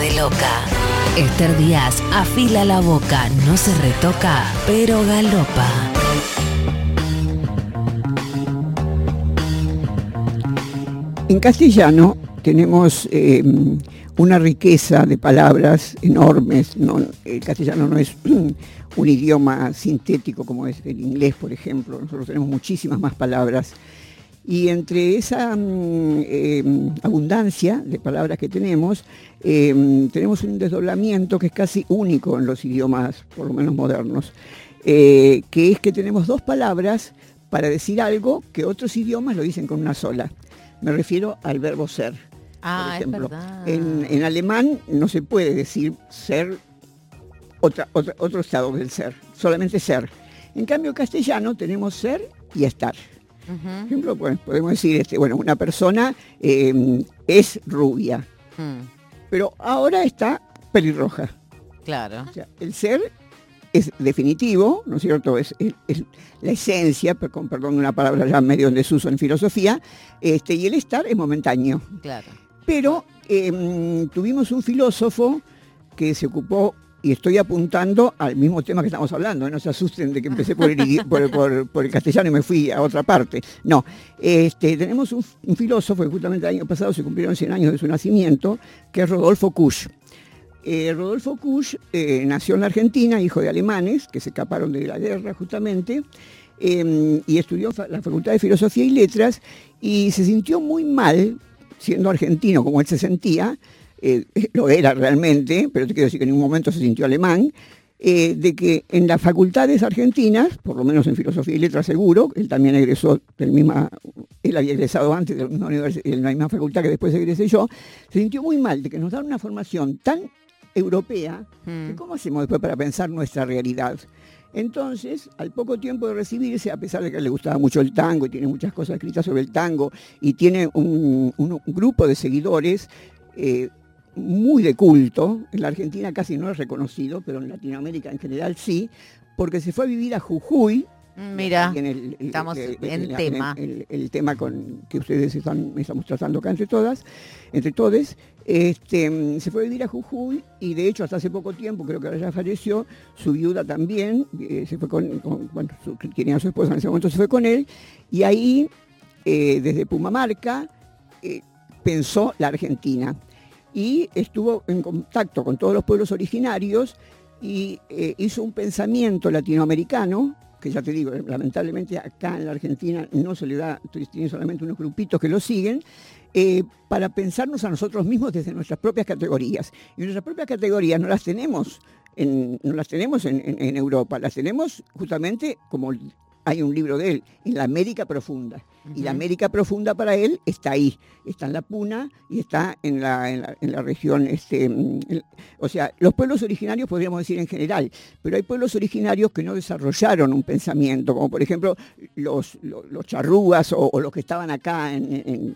de loca. Esther Díaz afila la boca, no se retoca, pero galopa. En castellano tenemos eh, una riqueza de palabras enormes. No, el castellano no es un idioma sintético como es el inglés, por ejemplo. Nosotros tenemos muchísimas más palabras. Y entre esa mm, eh, abundancia de palabras que tenemos, eh, tenemos un desdoblamiento que es casi único en los idiomas, por lo menos modernos, eh, que es que tenemos dos palabras para decir algo que otros idiomas lo dicen con una sola. Me refiero al verbo ser. Ah, por ejemplo. es verdad. En, en alemán no se puede decir ser otra, otra- otro estado del ser, solamente ser. En cambio, en castellano tenemos ser y estar. Por ejemplo, pues, podemos decir, este, bueno, una persona eh, es rubia, Mm, pero ahora está pelirroja. claro. O sea, el ser es definitivo, ¿no es cierto? Es, es- es la esencia, con perdón, una palabra ya medio en desuso en filosofía, este, y el estar es momentáneo. Claro. Pero eh, tuvimos un filósofo que se ocupó, y estoy apuntando al mismo tema que estamos hablando, ¿eh? no se asusten de que empecé por el, idi- por, por- por el castellano y me fui a otra parte. No, este, tenemos un, un filósofo que justamente el año pasado se cumplieron 100 años de su nacimiento, que es Rodolfo Kusch. Eh, Rodolfo Kusch eh, nació en la Argentina, hijo de alemanes que se escaparon de la guerra justamente, eh, y estudió la Facultad de Filosofía y Letras y se sintió muy mal, siendo argentino como él se sentía, eh, lo era realmente, pero te quiero decir que en ningún momento se sintió alemán, eh, de que en las facultades argentinas, por lo menos en Filosofía y Letras seguro, él también egresó del misma, él había egresado antes de la misma, en la misma facultad que después egresé yo, se sintió muy mal de que nos dan una formación tan europea, que Mm. ¿cómo hacemos después para pensar nuestra realidad? Entonces, al poco tiempo de recibirse, a pesar de que le gustaba mucho el tango y tiene muchas cosas escritas sobre el tango y tiene un, un- un grupo de seguidores eh, muy de culto, en la Argentina casi no es reconocido, pero en Latinoamérica en general sí, porque se fue a vivir a Jujuy, Mira, y en el- el- estamos el- en el- tema. El, tema con que ustedes están, estamos tratando acá entre todas, entre todos, este, mm, se fue a vivir a Jujuy y de hecho hasta hace poco tiempo, creo que ahora ya falleció, su viuda también, eh, se fue con, con- bueno, su- tenía a su esposa en ese momento, se fue con él, y ahí, eh, desde Pumamarca, eh, pensó la Argentina y estuvo en contacto con todos los pueblos originarios y eh, hizo un pensamiento latinoamericano, que ya te digo, lamentablemente acá en la Argentina no se le da, tiene solamente unos grupitos que lo siguen, eh, para pensarnos a nosotros mismos desde nuestras propias categorías. Y nuestras propias categorías no las tenemos en, no las tenemos en, en- en Europa, las tenemos justamente como hay un libro de él, en la América Profunda. Y la. América Profunda para él está ahí, está en la Puna y está en la, en la- en la región, este, mm, o sea, los pueblos originarios podríamos decir en general, pero hay pueblos originarios que no desarrollaron un pensamiento, como por ejemplo los, los, los charrúas o, o los que estaban acá en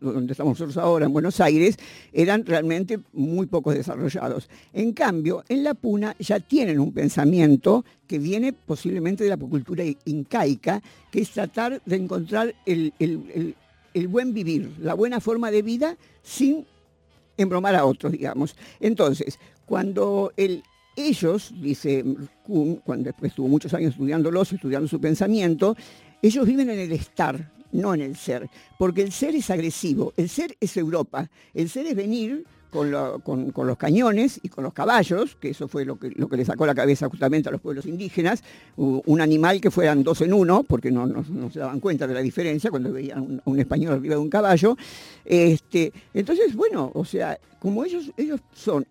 donde estamos nosotros ahora, en Buenos Aires, eran realmente muy pocos desarrollados. En cambio, en la Puna ya tienen un pensamiento que viene posiblemente de la cultura incaica, que es tratar de encontrar el, el- el- buen vivir, la buena forma de vida sin embromar a otros, digamos. Entonces, cuando el, ellos, dice Kuhn, cuando después estuvo muchos años estudiándolos, estudiando su pensamiento, ellos viven en el estar, no en el ser, porque el ser es agresivo, el ser es Europa, el ser es venir con, lo- con- con los cañones y con los caballos, que eso fue lo que, lo le sacó la cabeza justamente a los pueblos indígenas, un animal que fueran dos en uno, porque no, se daban cuenta de la diferencia cuando veían un, un español arriba de un caballo. Este, entonces, bueno, o sea, como ellos, ellos son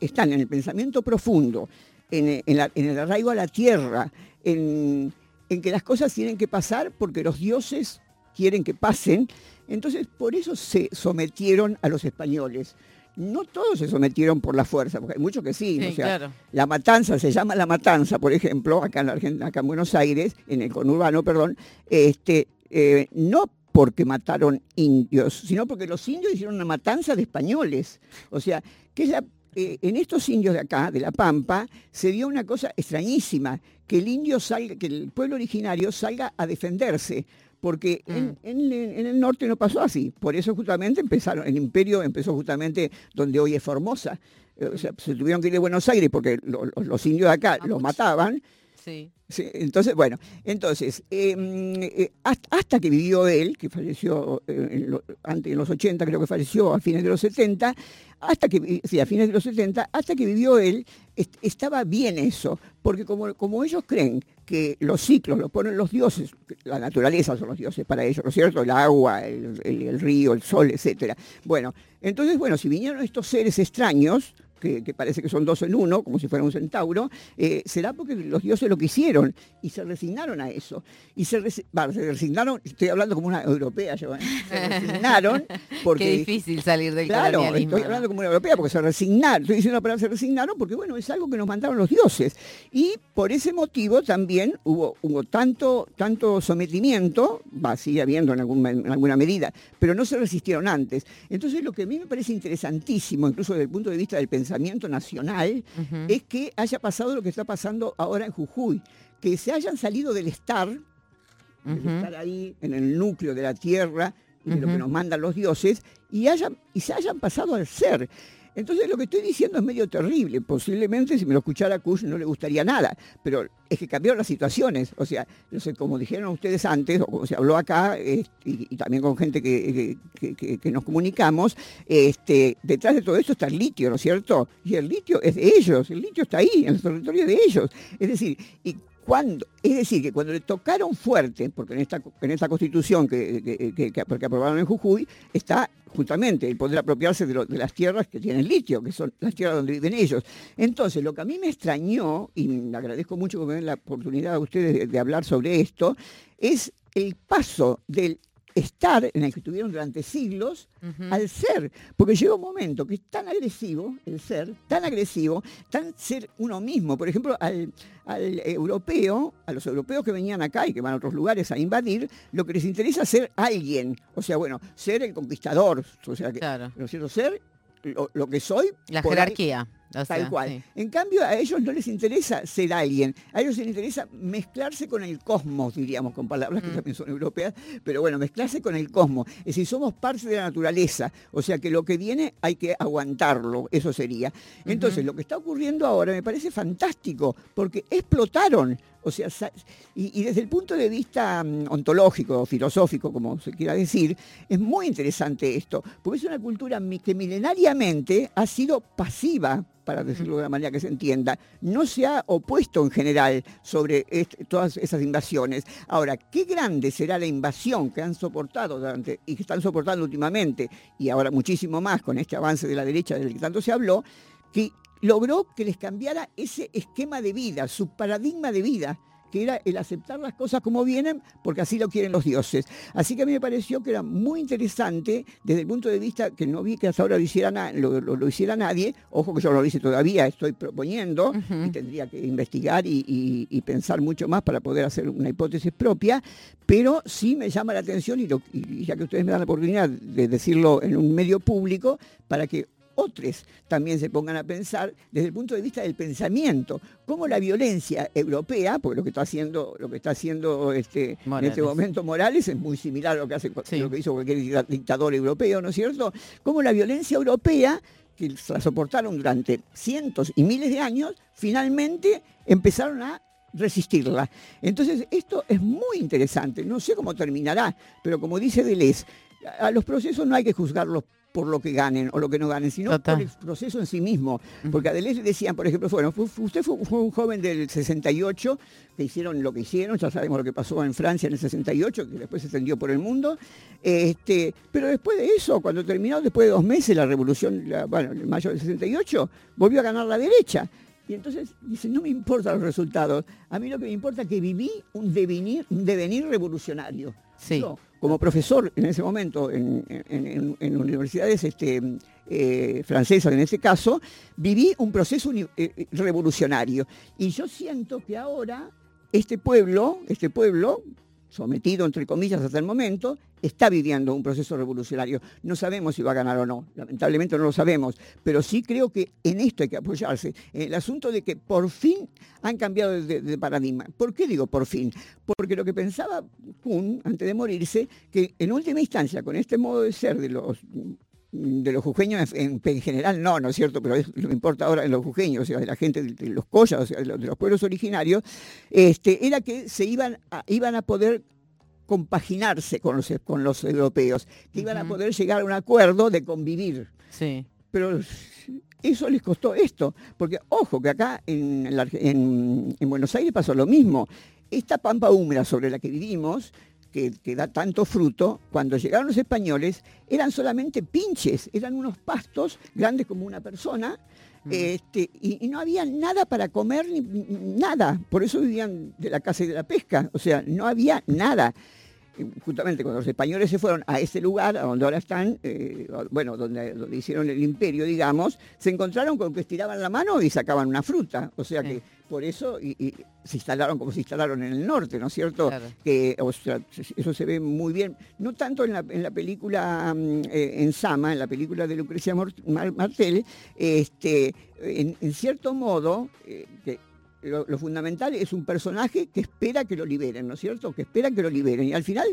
están en el pensamiento profundo, en, el arraigo a la tierra, en que las cosas tienen que pasar porque los dioses quieren que pasen, entonces por eso se sometieron a los españoles. No todos se sometieron por la fuerza, porque hay muchos que sí, Sí, o sea, claro. la matanza se llama la matanza, por ejemplo, acá en, la Argen- acá en Buenos Aires, en el conurbano, perdón, este, eh, no porque mataron indios, sino porque los indios hicieron una matanza de españoles. O sea, que es la- eh, en estos indios de acá, de La Pampa, se dio una cosa extrañísima, que el indio salga, que el pueblo originario salga a defenderse, porque mm. en, en, el norte no pasó así. Por eso justamente empezaron, el imperio empezó justamente donde hoy es Formosa. Eh, o sea, se tuvieron que ir de Buenos Aires porque los indios de acá los mataban. Sí. entonces, bueno, entonces, em, eh, hasta, que vivió él, que falleció en, antes, en los 80, creo que falleció a fines de los 70, hasta que, sí, a fines de los 70, hasta que vivió él, estaba bien eso, porque como, como ellos creen que los ciclos los ponen los dioses, la naturaleza son los dioses para ellos, ¿no es cierto? El agua, el, río, el sol, etcétera. Bueno, entonces, bueno, si vinieron estos seres extraños, que, parece que son dos en uno, como si fuera un centauro, eh, será porque los dioses lo quisieron y se resignaron a eso. Y se, resignaron, estoy hablando como una europea, se resignaron porque... Qué difícil salir del Claro, estoy hablando como una europea porque se resignaron, estoy diciendo la palabra se resignaron porque bueno, es algo que nos mandaron los dioses. Y por ese motivo también hubo, hubo tanto, tanto sometimiento, va, sigue habiendo en, en alguna medida, pero no se resistieron antes. Entonces lo que a mí me parece interesantísimo, incluso desde el punto de vista del pensamiento, pensamiento nacional es que haya pasado lo que está pasando ahora en Jujuy, que se hayan salido del estar, estar ahí en el núcleo de la tierra, de lo que nos mandan los dioses, y, hayan, y se hayan pasado al ser. Entonces lo que estoy diciendo es medio terrible. Posiblemente si me lo escuchara Kush no le gustaría nada, pero es que cambiaron las situaciones. O sea, no sé, como dijeron ustedes antes, o como se habló acá, y, también con gente que, nos comunicamos, este, detrás de todo esto está el litio, ¿no es cierto? Y el litio es de ellos, el litio está ahí, en el territorio de ellos. Es decir, y es decir, que cuando le tocaron fuerte, porque en esta, en esta constitución que, que, aprobaron en Jujuy, está justamente el poder apropiarse de, las tierras que tienen litio, que son las tierras donde viven ellos. Entonces, lo que a mí me extrañó, y le agradezco mucho que me den la oportunidad a ustedes de hablar sobre esto, es el paso del estar en el que estuvieron durante siglos al ser, porque llega un momento que es tan agresivo el ser, tan agresivo, tan ser uno mismo. Por ejemplo, al, europeo, a los europeos que venían acá y que van a otros lugares a invadir, lo que les interesa es ser alguien, o sea, bueno, ser el conquistador, o sea, que, ¿no es cierto? Ser lo, que soy. La jerarquía. Tal cual. En cambio, a ellos no les interesa ser alguien, a ellos les interesa mezclarse con el cosmos, diríamos, con palabras que mm. también son europeas, pero bueno, mezclarse con el cosmos. Es decir, somos parte de la naturaleza, o sea que lo que viene hay que aguantarlo, eso sería. Entonces, lo que está ocurriendo ahora me parece fantástico, porque explotaron o sea, y, desde el punto de vista mm, ontológico, filosófico, como se quiera decir, es muy interesante esto, porque es una cultura que milenariamente ha sido pasiva para decirlo de la manera que se entienda, no se ha opuesto en general sobre todas esas invasiones. Ahora, qué grande será la invasión que han soportado durante, y que están soportando últimamente, y ahora muchísimo más con este avance de la derecha del que tanto se habló, que logró que les cambiara ese esquema de vida, su paradigma de vida que era el aceptar las cosas como vienen, porque así lo quieren los dioses. Así que a mí me pareció que era muy interesante desde el punto de vista que no vi que hasta ahora lo hiciera, lo, hiciera nadie, ojo que yo no lo hice todavía, estoy proponiendo, y tendría que investigar y, pensar mucho más para poder hacer una hipótesis propia, pero sí me llama la atención, y, y ya que ustedes me dan la oportunidad de decirlo en un medio público, para que otros también se pongan a pensar desde el punto de vista del pensamiento, cómo la violencia europea, porque lo que está haciendo, lo que está haciendo este, en este momento Morales es muy similar a lo que hace lo que hizo cualquier dictador europeo, ¿no es cierto? Cómo la violencia europea que la soportaron durante cientos y miles de años, finalmente empezaron a resistirla. Entonces, esto es muy interesante. No sé cómo terminará, pero como dice Deleuze, a los procesos no hay que juzgarlos por lo que ganen o lo que no ganen, sino por el proceso en sí mismo. Porque a Deleuze le decían, por ejemplo, bueno, usted fue, un joven del 68, que hicieron lo que hicieron, ya sabemos lo que pasó en Francia en el 68, que después se extendió por el mundo, este, pero después de eso, cuando terminó, después de dos meses, la revolución, bueno, en mayo del 68, volvió a ganar la derecha. Y entonces dice, no me importan los resultados, a mí lo que me importa es que viví un devenir, un devenir revolucionario. Sí como profesor en ese momento en, universidades este, eh, francesas, en ese caso, viví un proceso eh, eh, revolucionario. Y yo siento que ahora este pueblo, este pueblo, sometido, entre comillas, hasta el momento, está viviendo un proceso revolucionario. No sabemos si va a ganar o no, lamentablemente no lo sabemos, pero sí creo que en esto hay que apoyarse. El asunto de que por fin han cambiado de, paradigma. ¿Por qué digo por fin? Porque lo que pensaba Kuhn antes de morirse, que en última instancia, con este modo de ser de los de los jujeños en, general no, ¿no es cierto? Pero es, lo que importa ahora en los jujeños, o sea, de la gente de, los collas, o sea, de los, pueblos originarios, este, era que se iban a, iban a poder compaginarse con los, con los europeos, que iban a poder llegar a un acuerdo de convivir. Sí. Pero eso les costó esto, porque ojo que acá en, en Buenos Aires pasó lo mismo. Esta pampa húmeda sobre la que vivimos que, da tanto fruto, cuando llegaron los españoles, eran solamente pinches, eran unos pastos grandes como una persona, mm. este, y, no había nada para comer, ni, nada. Por eso vivían de la caza y de la pesca. O sea, no había nada. Justamente cuando los españoles se fueron a ese lugar, a donde ahora están, eh, bueno, donde, donde, hicieron el imperio, digamos, se encontraron con que estiraban la mano y sacaban una fruta. O sea que por eso y, se instalaron como se instalaron en el norte, ¿no es cierto? Que eso se ve muy bien, no tanto en la, película mm, eh, en Sama, en la película de Lucrecia Martel, este, en, cierto modo, eh, lo, fundamental es un personaje que espera que lo liberen, ¿no es cierto? Que espera que lo liberen y al final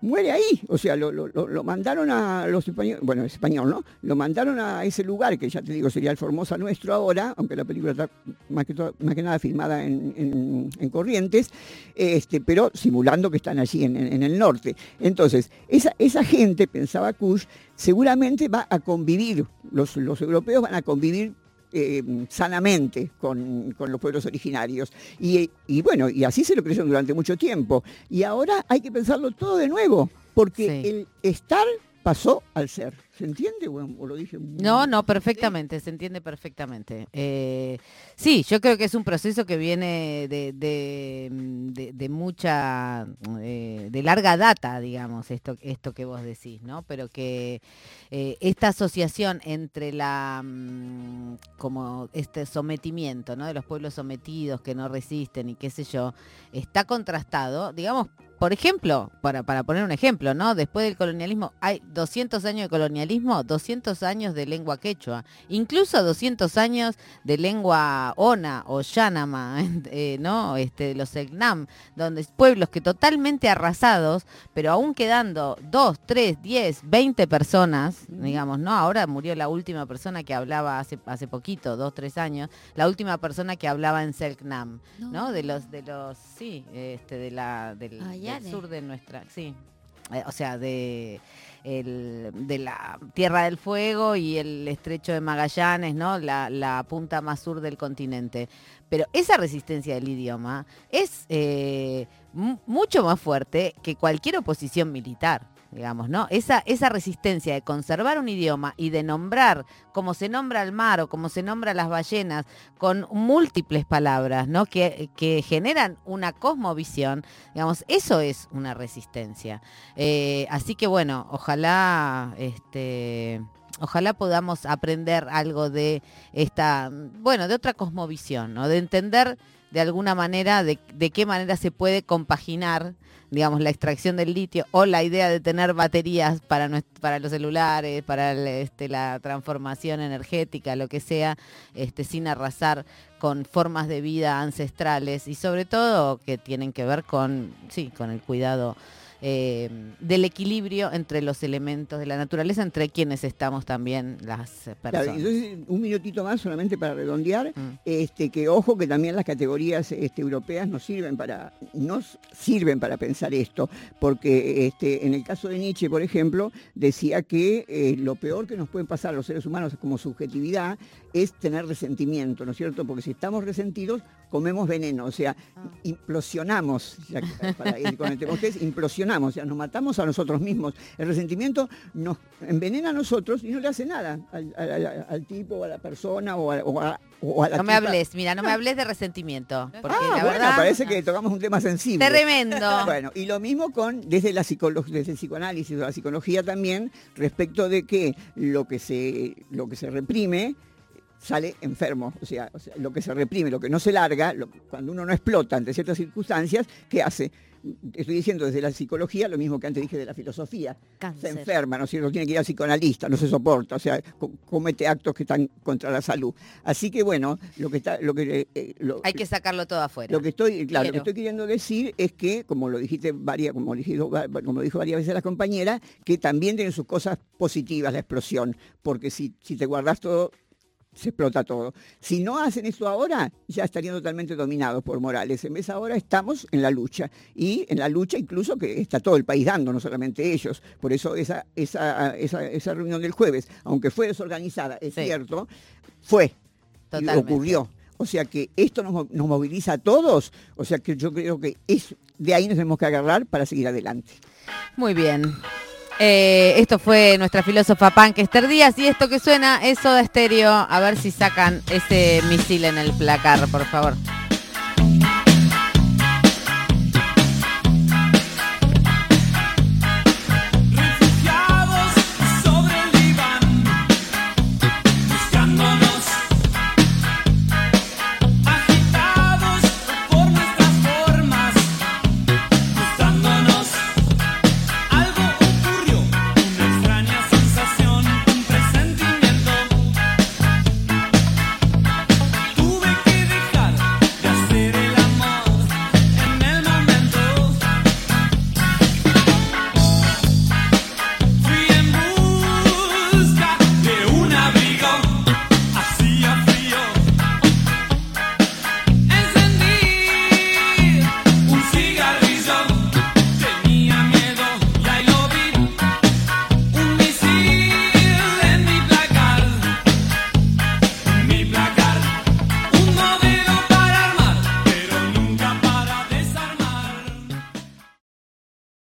muere ahí. O sea, lo, mandaron a los españoles, bueno, es español, ¿no? Lo mandaron a ese lugar, que ya te digo, sería el Formosa nuestro ahora, aunque la película está más que, nada filmada en, Corrientes, este, pero simulando que están allí en, el norte. Entonces, esa, gente, pensaba Kush, seguramente va a convivir, los europeos van a convivir eh, sanamente con, los pueblos originarios. Y, bueno, y así se lo creyeron durante mucho tiempo. Y ahora hay que pensarlo todo de nuevo, porque el estar pasó al ser. ¿Se entiende o lo dije? no, no, perfectamente, se entiende perfectamente. Eh, sí, yo creo que es un proceso que viene de, de, mucha, eh, de larga data, digamos, esto, esto que vos decís, ¿no? Pero que eh, esta asociación entre la, mm, como este sometimiento, ¿no? De los pueblos sometidos que no resisten y qué sé yo, está contrastado, digamos, por ejemplo, para, para poner un ejemplo, ¿no? Después del colonialismo hay 200 años de colonialismo, 200 años de lengua quechua, incluso 200 años de lengua ona o yanama, eh, ¿no? Este, los Selknam, donde pueblos que totalmente arrasados, pero aún quedando 2, 3, 10, 20 personas, digamos, ¿no? Ahora murió la última persona que hablaba hace, hace poquito, 2, 3 años, la última persona que hablaba en Selknam, ¿no? De los, de los, sí, este, de la, del, sur de nuestra, sí, eh, o sea, de, de la Tierra del Fuego y el estrecho de Magallanes, ¿no? La, punta más sur del continente. Pero esa resistencia del idioma es eh, mucho más fuerte que cualquier oposición militar digamos, ¿no? Esa, esa resistencia de conservar un idioma y de nombrar como se nombra el mar o como se nombra las ballenas, con múltiples palabras, ¿no? Que, que generan una cosmovisión, digamos, eso es una resistencia. Eh, así que bueno, ojalá este ojalá podamos aprender algo de esta, bueno, de otra cosmovisión, ¿no? De entender de alguna manera de, de qué manera se puede compaginar digamos, la extracción del litio o la idea de tener baterías para, para los celulares, para este, la transformación energética, lo que sea, este, sin arrasar con formas de vida ancestrales y sobre todo que tienen que ver con, sí, con el cuidado eh, del equilibrio entre los elementos de la naturaleza, entre quienes estamos también las personas. un minutito más solamente para redondear, mm. este, que ojo que también las categorías este, europeas nos sirven para, nos sirven para pensar esto, porque este, en el caso de Nietzsche, por ejemplo, decía que eh, lo peor que nos pueden pasar a los seres humanos como subjetividad es tener resentimiento, ¿no es cierto? Porque si estamos resentidos, comemos veneno, o sea, ah. implosionamos, para ir con el tema, ustedes, implosionamos, o sea, nos matamos a nosotros mismos. El resentimiento nos envenena a nosotros y no le hace nada al, tipo, a la persona o a, la No me hables, mira, no me hables de resentimiento. Porque ah, la bueno, parece que tocamos un tema sensible. Tremendo. bueno, y lo mismo con desde la desde el psicoanálisis o la psicología también, respecto de que lo que se, lo que se reprime sale enfermo. O sea, lo que se reprime, lo que no se larga, cuando uno no explota ante ciertas circunstancias, ¿qué hace? Estoy diciendo desde la psicología lo mismo que antes dije de la filosofía. Se enferma, ¿no es cierto? Tiene que ir al psicoanalista, no se soporta, o sea, comete actos que están contra la salud. Así que bueno, lo que está, lo que eh, hay que sacarlo todo afuera. Lo que estoy, claro, lo que estoy queriendo decir es que, como lo dijiste varias, como dijo, como dijo varias veces la compañera, que también tiene sus cosas positivas la explosión, porque si, si te guardas todo se explota todo. Si no hacen eso ahora, ya estarían totalmente dominados por Morales. En vez ahora estamos en la lucha. Y en la lucha incluso que está todo el país dando, no solamente ellos. Por eso esa, esa, esa, reunión del jueves, aunque fue desorganizada, es cierto, fue. Y ocurrió. O sea que esto nos, nos, moviliza a todos. O sea que yo creo que es, de ahí nos tenemos que agarrar para seguir adelante. Muy bien. Eh, esto fue nuestra filósofa Punk Esther Díaz y esto que suena es Soda Estéreo. A ver si sacan ese misil en el placar, por favor.